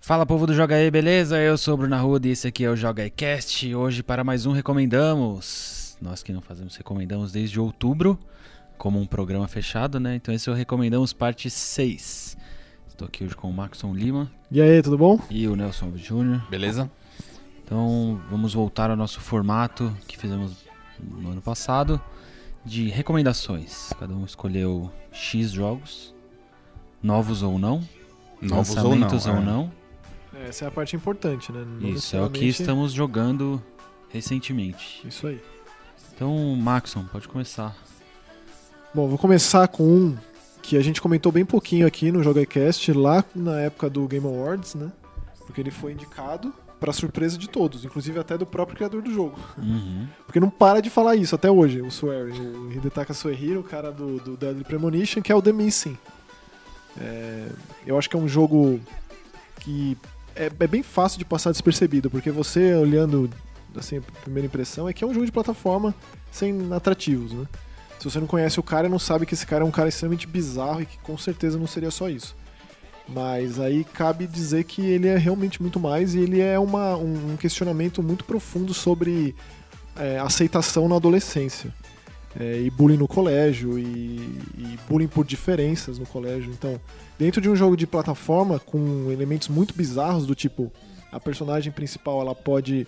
Fala povo do Joga aí, beleza? Eu sou o Bruno Arruda e esse aqui é o Joga aí Cast. Hoje para mais um Recomendamos. Nós que não fazemos Recomendamos desde outubro, como um programa fechado, né? Então esse é o Recomendamos parte 6. Estou aqui hoje com o Maxon Lima E aí, tudo bom? e o Nelson Jr. Beleza? Então vamos voltar ao nosso formato que fizemos no ano passado de recomendações. Cada um escolheu X jogos, novos ou não, Novos ou não. lançamentos ou é. não. Essa é a parte importante, né? Não Isso, é o que estamos jogando recentemente. Isso aí. Então, Maxon, pode começar. Bom, vou começar com um que a gente comentou bem pouquinho aqui no JogaCast, lá na época do Game Awards, né? Porque ele foi indicado pra surpresa de todos, inclusive até do próprio criador do jogo. Uhum. Porque não para de falar isso até hoje, o Swearing, o Hidetaka Suehiro, o cara do, do Deadly Premonition, que é o The Missing. É, eu acho que é um jogo que é, é bem fácil de passar despercebido, porque você olhando, assim, a primeira impressão é que é um jogo de plataforma sem atrativos, né? Se você não conhece o cara, não sabe que esse cara é um cara extremamente bizarro e que com certeza não seria só isso. Mas aí cabe dizer que ele é realmente muito mais e ele é uma, um questionamento muito profundo sobre é, aceitação na adolescência. É, e bullying no colégio, e, e bullying por diferenças no colégio. Então, dentro de um jogo de plataforma com elementos muito bizarros, do tipo, a personagem principal ela pode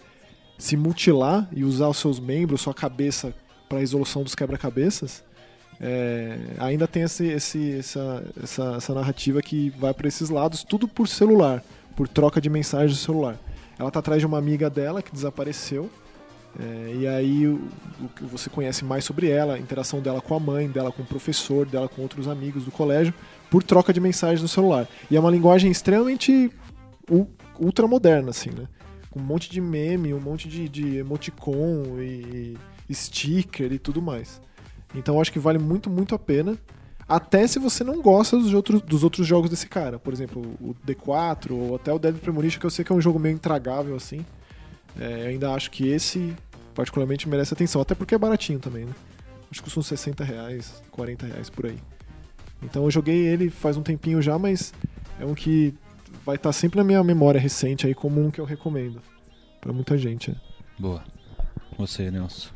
se mutilar e usar os seus membros, sua cabeça, para a resolução dos quebra-cabeças. é, ainda tem esse, esse- essa, essa, essa narrativa que vai para esses lados, tudo por celular, por troca de mensagens do celular. Ela tá atrás de uma amiga dela que desapareceu. É, e aí o, o que você conhece mais sobre ela, a interação dela com a mãe, dela com o professor, dela com outros amigos do colégio, por troca de mensagens no celular. E é uma linguagem extremamente ultramoderna, assim, né? Com um monte de meme, um monte de, de emoticon e, e sticker e tudo mais. Então acho que vale muito, muito a pena. Até se você não gosta dos outros, dos outros jogos desse cara. Por exemplo, o D4 ou até o Dead Premonition, que eu sei que é um jogo meio intragável, assim. É, eu ainda acho que esse, particularmente, merece atenção. Até porque é baratinho também, né? Acho que custa uns 60 reais, 40 reais por aí. Então eu joguei ele faz um tempinho já, mas é um que vai estar sempre na minha memória recente aí como um que eu recomendo. Pra muita gente. é. Boa. Você, Nelson.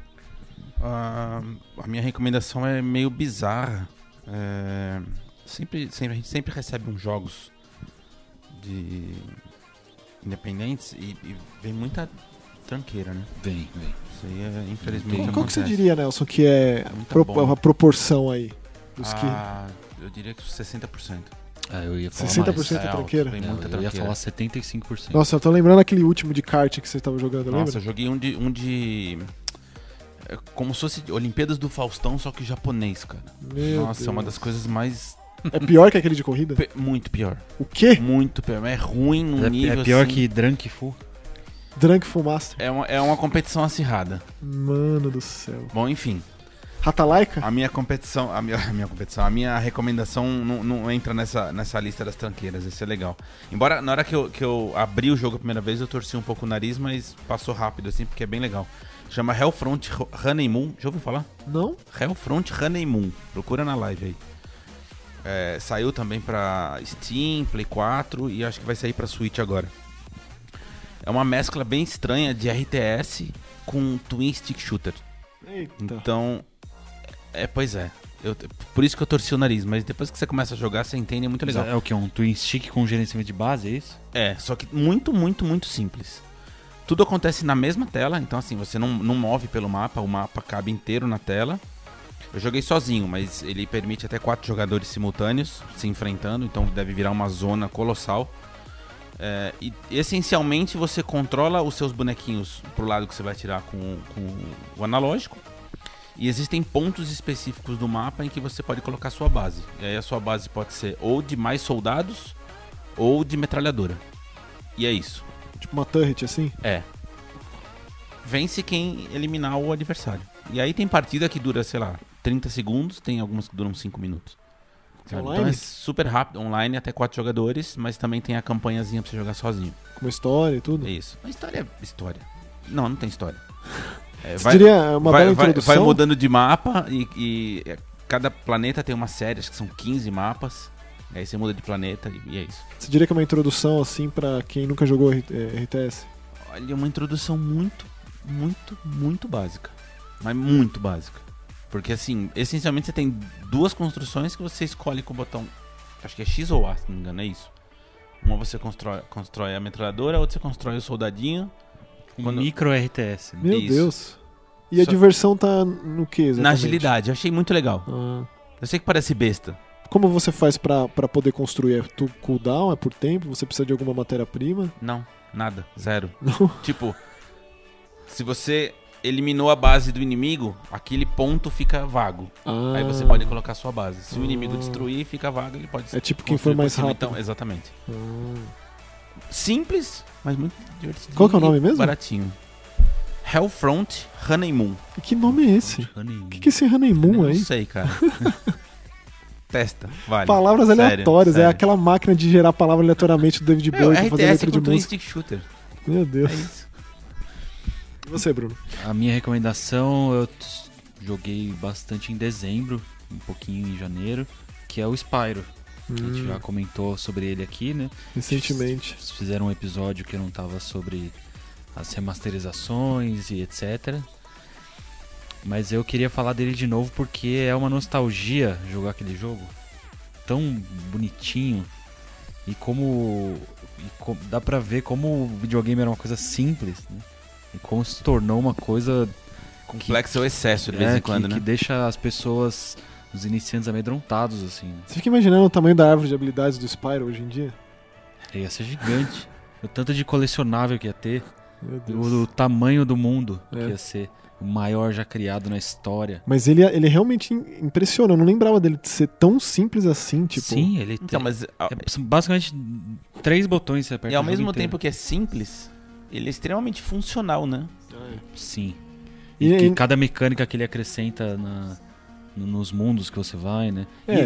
Ah, a minha recomendação é meio bizarra. É, sempre, sempre, a gente sempre recebe uns jogos de independentes e, e vem muita tranqueira, né? Vem, vem. Isso aí é, infelizmente Qual, qual que você diria, Nelson, que é É pro- a proporção aí? Dos que... Ah, eu diria que 60%. Ah, eu ia falar 60% mais. é alto, tranqueira? vem Não, muita eu ia falar 75%. Nossa, eu tô lembrando aquele último de kart que você tava jogando, Nossa, eu lembra? joguei um de, um de. é Como se fosse Olimpíadas do Faustão, só que japonês, cara. Meu Nossa, é uma Deus. das coisas mais. É pior que aquele de corrida? pe- Muito pior. O quê? Muito pior. É ruim num é, nível. é pior assim, que Drunk Fu. Drunk Full Master. É uma, é uma competição acirrada. Mano do céu. Bom, enfim. Ratalaika? A minha competição. A minha, a minha competição. A minha recomendação não, não entra nessa, nessa lista das tranqueiras. Isso é legal. Embora na hora que eu, que eu abri o jogo a primeira vez, eu torci um pouco o nariz, mas passou rápido, assim, porque é bem legal. Chama Hellfront Honeymoon. Já ouviu falar? Não? Hellfront Honeymoon. Procura na live aí. É, saiu também pra Steam, Play 4 e acho que vai sair pra Switch agora. É uma mescla bem estranha de RTS com Twin Stick Shooter. Eita. Então, é, pois é. Eu- por isso que eu torci o nariz, mas depois que você começa a jogar, você entende, é muito legal. É o que? Um twin stick com gerenciamento de base, é isso? É, só que muito, muito, muito simples. Tudo acontece na mesma tela, então assim, você não, não move pelo mapa, o mapa cabe inteiro na tela. Eu joguei sozinho, mas ele permite até quatro jogadores simultâneos se enfrentando, então deve virar uma zona colossal. É, e essencialmente você controla os seus bonequinhos pro lado que você vai tirar com, com o analógico. E existem pontos específicos do mapa em que você pode colocar sua base. E aí a sua base pode ser ou de mais soldados ou de metralhadora. E é isso. Tipo uma turret assim? É. Vence quem eliminar o adversário. E aí tem partida que dura, sei lá, 30 segundos, tem algumas que duram 5 minutos. Então Online? é super rápido, online até 4 jogadores, mas também tem a campanhazinha pra você jogar sozinho. Com uma história e tudo? É isso. A história é história. Não, não tem história. É, Você diria uma vai, bela vai- introdução? vai mudando de mapa e, e, é, cada planeta tem uma série, acho que são 15 mapas. Aí você muda de planeta e- e é isso. Você diria que é uma introdução, assim, pra quem nunca jogou R- é, RTS? Olha, uma introdução muito, muito, muito básica. Mas muito básica. Porque assim, essencialmente você tem duas construções que você escolhe com o botão. Acho que é X ou A, se não me engano, é isso. Uma você constrói, constrói a metralhadora, a outra você constrói o soldadinho. Quando- micro RTS. né? Meu Isso. Deus. E a Só- diversão tá no que exatamente? Na agilidade, eu achei muito legal. Ah. Eu sei que parece besta. Como você faz pra, pra poder construir? É tu cooldown? É por tempo? Você precisa de alguma matéria-prima? Não, nada, zero. Não? Tipo, se você eliminou a base do inimigo, aquele ponto fica vago. Ah. Aí você pode colocar a sua base. Se o Ah. inimigo destruir, fica vago, ele pode É tipo quem por mais cima, rápido. Então, exatamente. Ah. Simples, mas muito divertido. Qual que é o nome mesmo? Baratinho. Hellfront Honeymoon. Que nome é esse? O que, que é esse honeymoon aí? Não sei, cara. Testa, vale. Palavras Sério, aleatórias. É sério. aquela máquina de gerar palavra aleatoriamente do David Bowie pra fazer RTS de twin música. stick shooter. Meu É Deus. isso. E você, Bruno? A minha recomendação eu joguei bastante em dezembro, um pouquinho em janeiro, que é o Spyro. A gente Hum, já comentou sobre ele aqui, né? recentemente. Eles Fizeram um episódio que não tava sobre as remasterizações e etc. Mas eu queria falar dele de novo porque é uma nostalgia jogar aquele jogo. Tão bonitinho. E como. e co- dá pra ver como o videogame era uma coisa simples, né? E como se tornou uma coisa Complexo é o excesso de vez é, em quando, que, né? que deixa as pessoas, os iniciantes amedrontados, assim. Você fica imaginando o tamanho da árvore de habilidades do Spyro hoje em dia? Ia ser gigante. o tanto de colecionável que ia ter. Meu Deus. O, o tamanho do mundo É. que ia ser o maior já criado na história. Mas ele, ele realmente im- impressiona. Eu não lembrava dele de ser tão simples assim, tipo. Sim, ele Então, tem. mas a- é, são basicamente três botões você aperta. e ao mesmo tempo que é simples, ele é extremamente funcional, né? Sim. E- E, que e- cada mecânica que ele acrescenta na- no- nos mundos que você vai, né? É.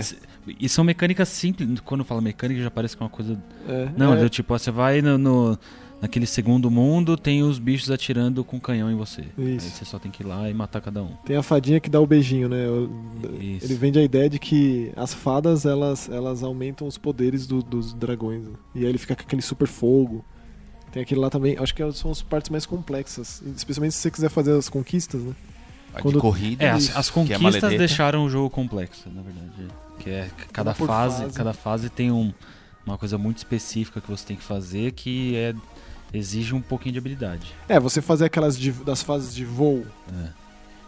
E, e são mecânicas simples. Quando fala mecânica, já parece que é uma coisa. É, Não, é, tipo, você vai no, no- naquele segundo mundo, tem os bichos atirando com canhão em você. Aí Isso. você só tem que ir lá e matar cada um. Tem a fadinha que dá o beijinho, né? Isso. Ele vende a ideia de que as fadas elas, elas aumentam os poderes do- dos dragões. né? E aí ele fica com aquele super fogo. Tem aquele lá também. Acho que são as partes mais complexas. Especialmente se você quiser fazer as conquistas, né? A Quando- de corrida. É, as, as é conquistas maledeta. deixaram o jogo complexo, na verdade. Que é cada fase, fase. cada fase tem um- uma coisa muito específica que você tem que fazer que é exige um pouquinho de habilidade. É, você fazer aquelas de- das fases de voo.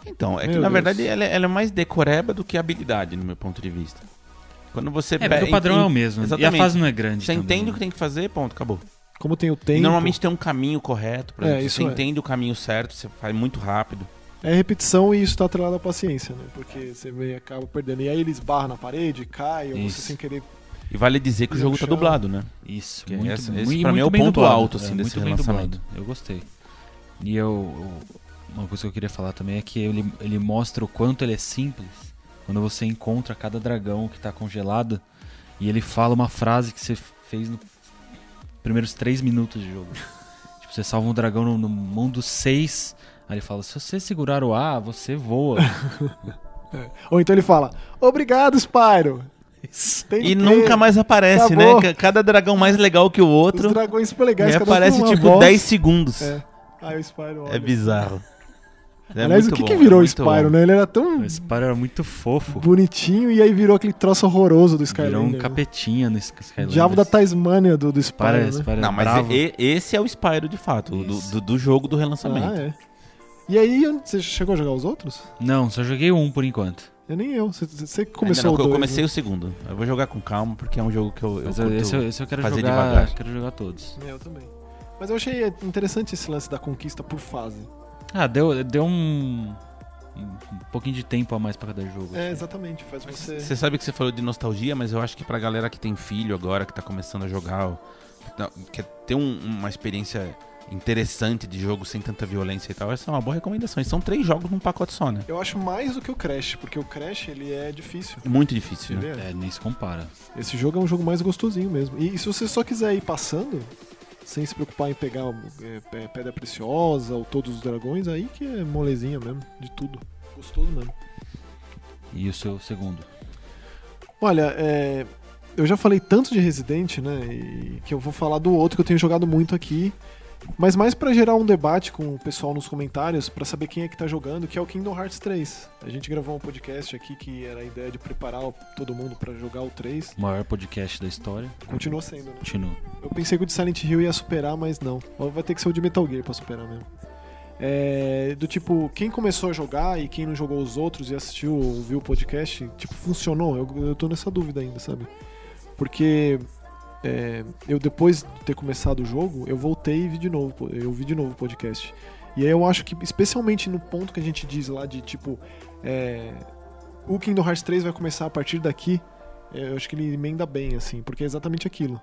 Então, é que na Deus. verdade ela, é- ela é mais decoreba do que habilidade, no meu ponto de vista. Quando você É, porque pe- o padrão ent- é o mesmo. E a Exatamente. fase não é grande. Você também. entende o que tem que fazer, ponto, acabou. Como tem o tempo. normalmente tem um caminho correto, por É, isso você é. entende o caminho certo, você faz muito rápido. É repetição e isso tá atrelado à paciência, né? Porque você vem, acaba perdendo. E aí ele esbarra na parede, cai, ou você Isso. sem querer. E vale dizer que o jogo no tá chão. dublado, né? Isso, Que muito, essa- muito, esse e pra mim é muito o ponto dublado. alto, assim, é, desse muito bem relançamento. dublado. Eu gostei. E eu, eu- uma coisa que eu queria falar também é que ele, ele mostra o quanto ele é simples quando você encontra cada dragão que tá congelado e ele fala uma frase que você fez nos primeiros três minutos de jogo. tipo, você salva um dragão no, no mundo 6, aí ele fala, se você segurar o A, você voa. Ou então ele fala: Obrigado, Spyro! Tem E ter. nunca mais aparece, Acabou. né? Ca- Cada dragão mais legal que o Os outro. dragões super legais, E um aparece tipo voz. 10 segundos. É, É. Aí o Spyro. olha. bizarro. É Aliás, o que, bom, que é virou o muito Spyro, bom. né? Ele era tão o Spyro era muito fofo. bonitinho e aí virou aquele troço horroroso do Virou Skylander. um né? capetinha no Sky- O Skylanders. diabo da Tasmânia do, do Spyro, Spyro, né? Spyro Não, mas bravo. e- esse é o Spyro de fato, do, do, do jogo do relançamento. Ah, é. E aí, você chegou a jogar os outros? Não, só joguei um por enquanto. Eu nem eu. Você, começou não, o eu dois, comecei né? o segundo. Eu vou jogar com calma porque é um jogo que eu, eu eu- esse, eu- esse eu quero fazer jogar. devagar. Quero jogar todos. É, Eu também. Mas eu achei interessante esse lance da conquista por fase. Ah, deu, deu um. Um pouquinho de tempo a mais pra cada jogo. É, exatamente. Faz Mas você... Você sabe que você falou de nostalgia, mas eu acho que pra galera que tem filho agora, que tá começando a jogar, quer ter um- uma experiência interessante de jogo sem tanta violência e tal, essa é uma boa recomendação. E são três jogos num pacote só, né? Eu acho mais do que o Crash, porque o Crash ele é difícil. É muito difícil, né? É. É, nem se compara. Esse jogo é um jogo mais gostosinho mesmo. E, e se você só quiser ir passando, sem se preocupar em pegar é, pe- pedra preciosa ou todos os dragões, aí que é molezinha mesmo, de tudo. Gostoso mesmo. E o seu segundo? Olha, é, eu já falei tanto de Resident, né? E que eu vou falar do outro que eu tenho jogado muito aqui. Mas mais pra gerar um debate com o pessoal nos comentários, pra saber quem é que tá jogando, que é o Kingdom Hearts 3. A gente gravou um podcast aqui que era a ideia de preparar todo mundo pra jogar o 3. O maior podcast da história. Continua sendo, né? Continua. Eu pensei que o de Silent Hill ia superar, mas não. Vai ter que ser o de Metal Gear pra superar mesmo. É, do tipo, quem começou a jogar e quem não jogou os outros e assistiu ou viu o podcast, tipo, funcionou? Eu, eu tô nessa dúvida ainda, sabe? Porque é, eu depois de ter começado o jogo, eu voltei e vi de novo, eu vi de novo o podcast. E aí eu acho que, especialmente no ponto que a gente diz lá de tipo, é, o Kingdom Hearts 3 vai começar a partir daqui, é, eu acho que ele emenda bem, assim, porque é exatamente aquilo.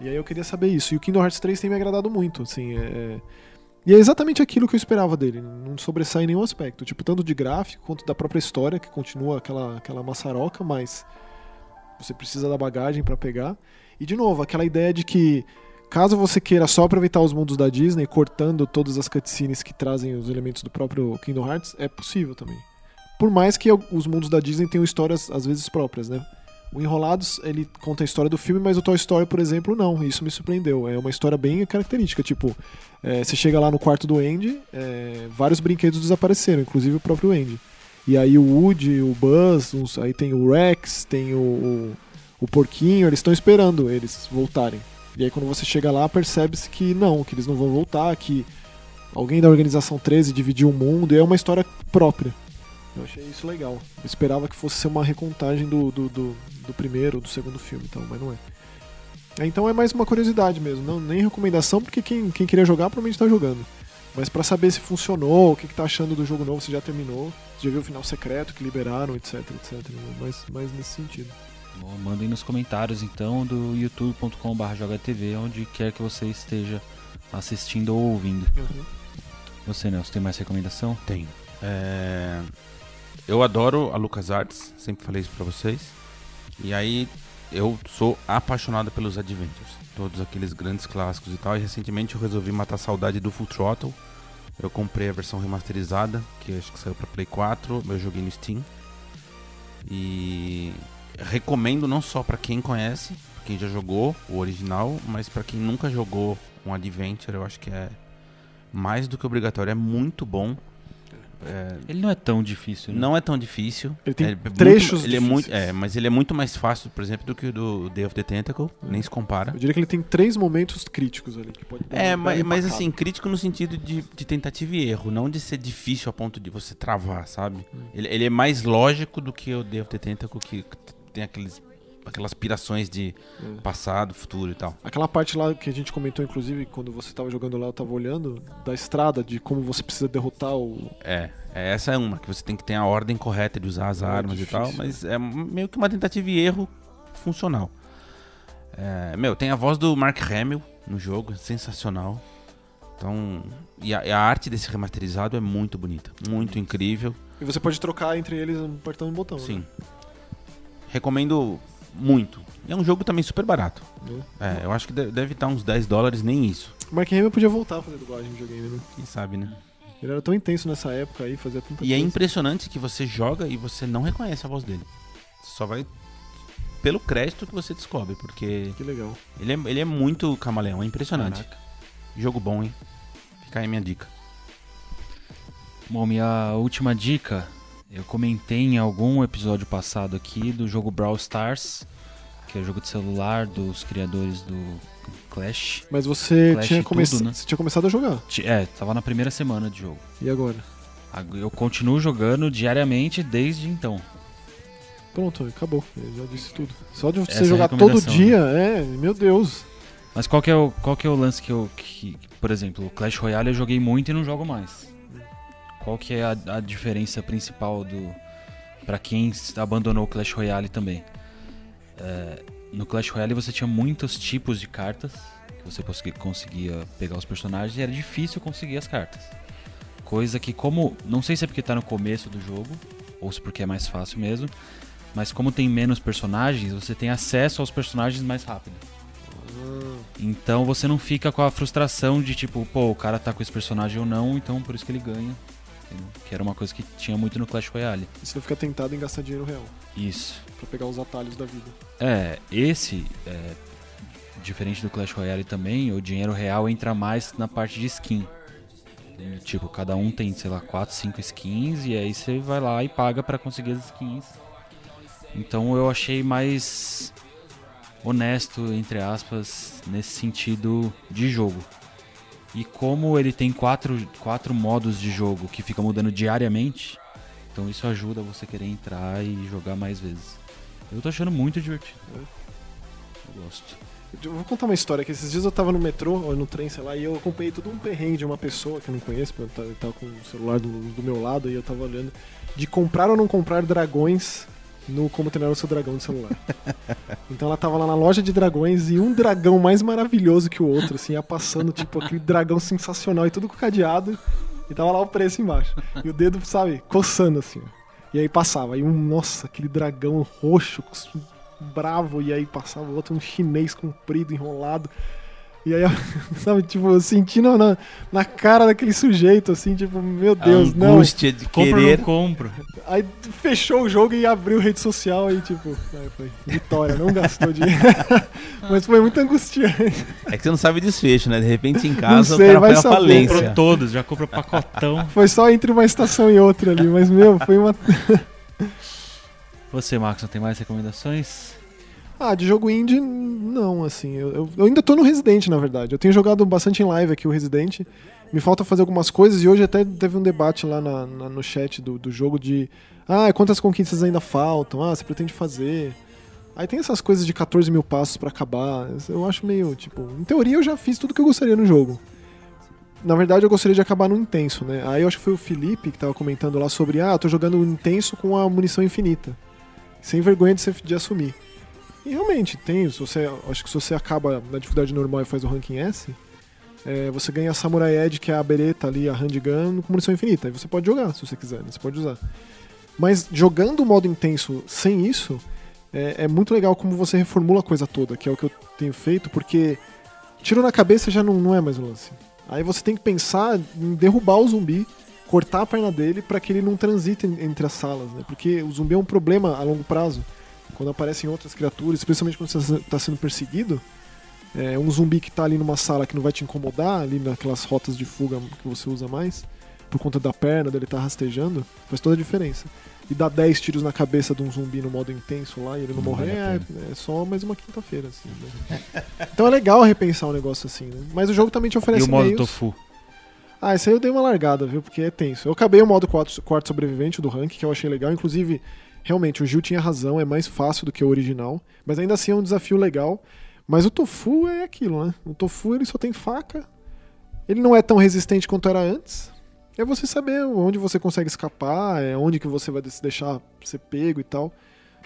E aí eu queria saber isso. E o Kingdom Hearts 3 tem me agradado muito, assim, é... é- E é exatamente aquilo que eu esperava dele, não sobressai em nenhum aspecto. Tipo, tanto de gráfico quanto da própria história, que continua aquela, aquela maçaroca, mas você precisa da bagagem pra pegar. E de novo, aquela ideia de que caso você queira só aproveitar os mundos da Disney, cortando todas as cutscenes que trazem os elementos do próprio Kingdom Hearts, é possível também. Por mais que os mundos da Disney tenham histórias às vezes próprias, né? O Enrolados, ele conta a história do filme, mas o Toy Story, por exemplo, não. Isso me surpreendeu. É uma história bem característica. Tipo, é, você chega lá no quarto do Andy, é, vários brinquedos desapareceram, inclusive o próprio Andy. E aí o Woody, o Buzz, uns- aí tem o Rex, tem o, o, o Porquinho, eles estão esperando eles voltarem. E aí quando você chega lá, percebe-se que não, que eles não vão voltar, que alguém da Organização 13 dividiu o mundo, e é uma história própria. Eu achei isso legal. Eu esperava que fosse ser uma recontagem do, do, do, do primeiro, do segundo filme, então, mas não é. É, Então é mais uma curiosidade mesmo, não nem recomendação, porque quem, quem queria jogar provavelmente tá jogando. Mas pra saber se funcionou, o que, que tá achando do jogo novo, se já terminou, se já viu o final secreto que liberaram, etc, etc. Mais, mais nesse sentido. Bom, mandem nos comentários então do youtube.com.br jogatv, onde quer que você esteja assistindo ou ouvindo. Você, Nelson, tem mais recomendação? Tenho. É, Eu adoro a LucasArts, sempre falei isso pra vocês. E aí eu sou apaixonado pelos Adventures, todos aqueles grandes clássicos e tal. E recentemente eu resolvi matar a saudade do Full Throttle. Eu comprei a versão remasterizada, que acho que saiu pra Play 4, eu joguei no Steam. E recomendo não só pra quem conhece, pra quem já jogou o original, mas pra quem nunca jogou um Adventure, eu acho que é mais do que obrigatório, é muito bom. É, Ele não é tão difícil, né? não é tão difícil. Ele tem é muito- trechos ele é muito, é, mas ele é muito mais fácil, por exemplo, do que o do Day of the Tentacle, nem se compara. Eu diria que ele tem três momentos críticos ali. Que É, mas, mas assim, crítico no sentido de, de tentativa e erro, não de ser difícil a ponto de você travar, sabe? Hum. Ele, ele é mais lógico do que o Day of the Tentacle, que tem aqueles, aquelas pirações de É. passado, futuro e tal. Aquela parte lá que a gente comentou, inclusive, quando você tava jogando lá, eu tava olhando, da estrada, de como você precisa derrotar o. É, é, essa é uma, que você tem que ter a ordem correta de usar as É armas difícil, e tal, mas é meio que uma tentativa e erro funcional. É, meu, tem a voz do Mark Hamill no jogo, sensacional. Então, e a, e a arte desse remasterizado é muito bonita, muito incrível. E você pode trocar entre eles apertando um botão. Sim. Né? Recomendo muito. E é um jogo também super barato. Né? É, eu acho que de- deve estar uns 10 dólares, nem isso. O Mark Hamill podia voltar a fazer dublagem de videogame, né? Quem sabe, né? Ele era tão intenso nessa época aí, fazia tanta E é coisa. impressionante que você joga e você não reconhece a voz dele. Você só vai pelo crédito que você descobre, porque Que legal. ele é, ele é muito camaleão, é impressionante. Caraca. Jogo bom, hein? Fica aí minha dica. Bom, minha última dica, eu comentei em algum episódio passado aqui do jogo Brawl Stars, que é o jogo de celular dos criadores do Clash. Mas você Clash tinha, come... tudo, né? você tinha começado a jogar. É, tava na primeira semana de jogo. E agora? Ag- Eu continuo jogando diariamente desde então. Pronto, acabou. Eu já disse tudo. Só de você Essa é jogar todo dia, é, meu Deus. Mas qual que é o, qual que é o lance que eu. Que, por exemplo, o Clash Royale eu joguei muito e não jogo mais. Qual que é a, a diferença principal do. Pra quem abandonou o Clash Royale também? É, no Clash Royale você tinha muitos tipos de cartas que você consegui- conseguia pegar os personagens e era difícil conseguir as cartas. Coisa que, como. Não sei se é porque tá no começo do jogo, ou se porque é mais fácil mesmo, mas como tem menos personagens, você tem acesso aos personagens mais rápido. Então você não fica com a frustração de tipo, pô, o cara tá com esse personagem ou não, então por isso que ele ganha. Que era uma coisa que tinha muito no Clash Royale. E você fica tentado em gastar dinheiro real Isso. pra pegar os atalhos da vida. É, esse, é, diferente do Clash Royale também, o dinheiro real entra mais na parte de skin. E, Tipo, cada um tem, sei lá, 4, 5 skins e aí você vai lá e paga pra conseguir as skins. Então eu achei mais honesto, entre aspas, nesse sentido de jogo. E como ele tem quatro, quatro modos de jogo que ficam mudando diariamente, então isso ajuda você querer entrar e jogar mais vezes. Eu tô achando muito divertido. Eu gosto. Eu vou contar uma história que esses dias eu tava no metrô, ou no trem, sei lá, e eu acompanhei todo um perrengue de uma pessoa que eu não conheço, porque eu tava com o celular do, do meu lado e eu tava olhando, de comprar ou não comprar dragões no Como Treinar o Seu Dragão de celular. então ela tava lá na loja de dragões e um dragão mais maravilhoso que o outro, assim, ia passando, tipo, aquele dragão sensacional e tudo com cadeado, e tava lá o preço embaixo. E o dedo, sabe, coçando, assim. E aí passava, e um, nossa, aquele dragão roxo, bravo, e aí passava o outro, um chinês comprido, enrolado. E aí, sabe, tipo, eu sentindo na, na cara daquele sujeito, assim, tipo, meu Deus, a não. angústia de Compro ou querer. não compro? Aí fechou o jogo e abriu rede social, aí, tipo, aí foi, vitória, não gastou dinheiro. Mas foi muito angustiante. É que você não sabe desfecho, né? De repente em casa sei, o cara foi falência. Comprou todos, já comprou pacotão. Foi só entre uma estação e outra ali, mas, meu, foi uma. Você, Marcos, não tem mais recomendações? Ah, de jogo indie, não, assim. Eu, eu- ainda tô no Resident, na verdade. Eu tenho jogado bastante em live aqui o Resident. Me falta fazer algumas coisas e hoje até teve um debate lá na- na- no chat do, do jogo de. Ah, quantas conquistas ainda faltam? Ah, você pretende fazer? Aí tem essas coisas de 14 mil passos pra acabar. Eu acho meio, tipo. Em teoria eu já fiz tudo que eu gostaria no jogo. Na verdade, eu gostaria de acabar no intenso, né? Aí eu acho que foi o Felipe que tava comentando lá sobre, ah, eu tô jogando intenso com a munição infinita. Sem vergonha de, ser, de assumir. E realmente, tem. Se você, acho que se você acaba na dificuldade normal e faz o ranking S, é, você ganha a Samurai Edge, que é a bereta ali, a handgun, com munição infinita. Aí você pode jogar, se você quiser, né? você pode usar. Mas jogando o modo intenso sem isso, é, é muito legal como você reformula a coisa toda, que é o que eu tenho feito, porque tiro na cabeça já não, não é mais o lance. Aí você tem que pensar em derrubar o zumbi, cortar a perna dele para que ele não transite en- entre as salas, né? Porque o zumbi é um problema a longo prazo. Quando aparecem outras criaturas, especialmente quando você está sendo perseguido, é, um zumbi que tá ali numa sala que não vai te incomodar, ali naquelas rotas de fuga que você usa mais, por conta da perna, dele tá rastejando, faz toda a diferença. E dar 10 tiros na cabeça de um zumbi no modo intenso lá e ele não, Não morrer, é, é só mais uma quinta-feira, assim. né? então é legal repensar um negócio assim, né? Mas o jogo também te E oferece o modo meios... tofu? Ah, esse aí eu dei uma largada, viu? Porque é tenso. Eu acabei o modo quarto, quarto sobrevivente do rank, que eu achei legal. Inclusive, realmente, o Gil tinha razão, é mais fácil do que o original. Mas ainda assim é um desafio legal. Mas o Tofu é aquilo, né? O Tofu ele só tem faca. Ele não é tão resistente quanto era antes. É você saber onde você consegue escapar, é onde que você vai se deixar ser pego e tal.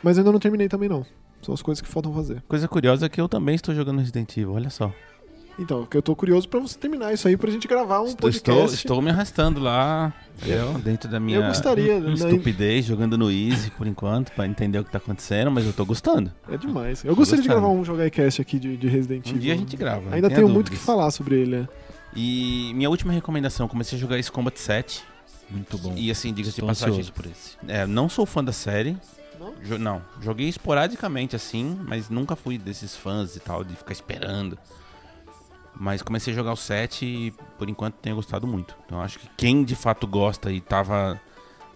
Mas eu ainda não terminei também não. São as coisas que faltam fazer. Coisa curiosa é que eu também estou jogando Resident Evil, olha só. Então, que eu tô curioso pra você terminar isso aí pra gente gravar um Estou, podcast. estou, estou me arrastando lá, eu, dentro da minha Eu gostaria, né? estupidez, jogando no Easy por enquanto, pra entender o que tá acontecendo, mas eu tô gostando. É demais. Eu gostaria de gostando. gravar um Jogar Cast aqui de, de Resident Um Evil. dia a gente grava. Ainda tenho muito o que falar sobre ele, né? E minha última recomendação, comecei a jogar Ace Combat 7. Muito bom. E assim, diga-se de passagem, por esse. é, não sou fã da série. Não? Jo- não, joguei esporadicamente assim, mas nunca fui desses fãs e tal, de ficar esperando. Mas comecei a jogar o 7 e por enquanto tenho gostado muito. Então acho que quem de fato gosta e tava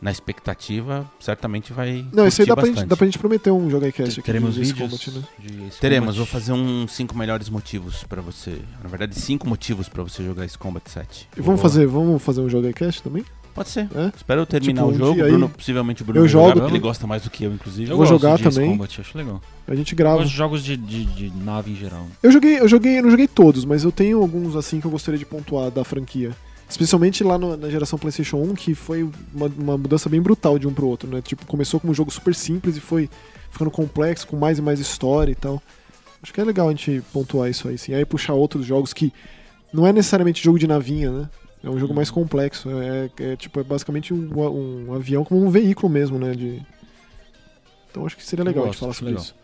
na expectativa, certamente vai. Não, esse aí dá pra, gente, dá pra gente prometer um Jogar Cast aqui. Teremos de vídeos Combat, né? de Teremos, vou fazer uns 5 melhores motivos pra você. Na verdade, 5 motivos pra você jogar esse Combat 7. E vamos fazer, vamos fazer um Jogar Cast também? Pode ser. É? Espero eu terminar Tipo, o um jogo. dia aí- Bruno, possivelmente o Bruno Eu jogo- jogar, ele gosta mais do que eu, inclusive. Eu Vou gosto jogar também. Combat, acho legal. A gente Eu grava. gosto de jogos de, de, de nave em geral. Eu joguei, eu joguei, eu não joguei todos, mas eu tenho alguns assim que eu gostaria de pontuar da franquia. Especialmente lá no- na geração PlayStation 1, que foi uma, uma mudança bem brutal de um pro outro, né? Tipo, começou como um jogo super simples e foi ficando complexo, com mais e mais história e tal. Acho que é legal a gente pontuar isso aí, sim. Aí puxar outros jogos que não é necessariamente jogo de navinha, né? É um jogo mais complexo. É, é, tipo, é basicamente um, um avião como um veículo mesmo, né? De... Então acho que seria legal a gosto, gente falar sobre legal. isso.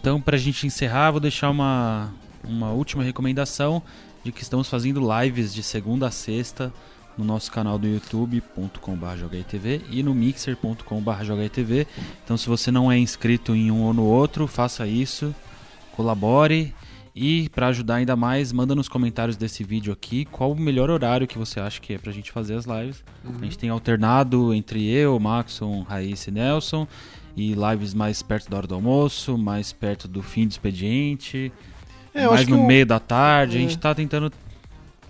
Então, pra gente encerrar, vou deixar uma, uma última recomendação de que estamos fazendo lives de segunda a sexta no nosso canal do youtube.com.br e no mixer.com.br. Então se você não é inscrito em um ou no outro, faça isso, colabore e para ajudar ainda mais, manda nos comentários desse vídeo aqui qual o melhor horário que você acha que é pra gente fazer as lives. A gente tem alternado entre eu, Maxon, Raíssa e Nelson e lives mais perto da hora do almoço, mais perto do fim do expediente, É, eu mais no o- meio da tarde. A É. gente tá tentando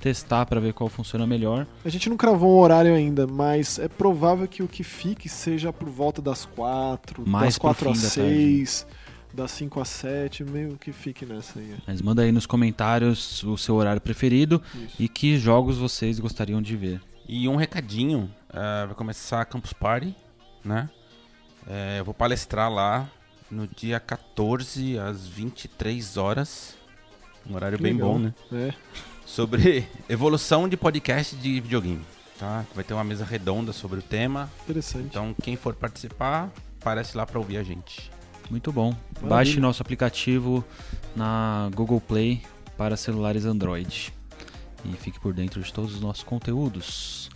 testar pra ver qual funciona melhor. A gente não cravou um horário ainda, mas é provável que o que fique seja por volta das 4, Mais das pro 4 fim às 6, das 5 às 7, meio que fique nessa aí. Mas manda aí nos comentários o seu horário preferido Isso. e que jogos vocês gostariam de ver. E um recadinho, eh, vai começar a Campus Party, né? Eh, eu vou palestrar lá no dia 14 às 23 horas. Um horário bem Legal. bom, né? É. Sobre evolução de podcast de videogame, tá? Vai ter uma mesa redonda sobre o tema. Interessante. Então, quem for participar, aparece lá pra ouvir a gente. Muito bom. Maravilha. Baixe nosso aplicativo na Google Play para celulares Android. E fique por dentro de todos os nossos conteúdos.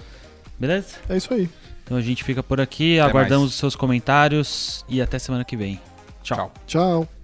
Beleza? É isso aí. Então a gente fica por aqui, Até aguardamos mais. os seus comentários e até semana que vem. Tchau. Tchau. Tchau.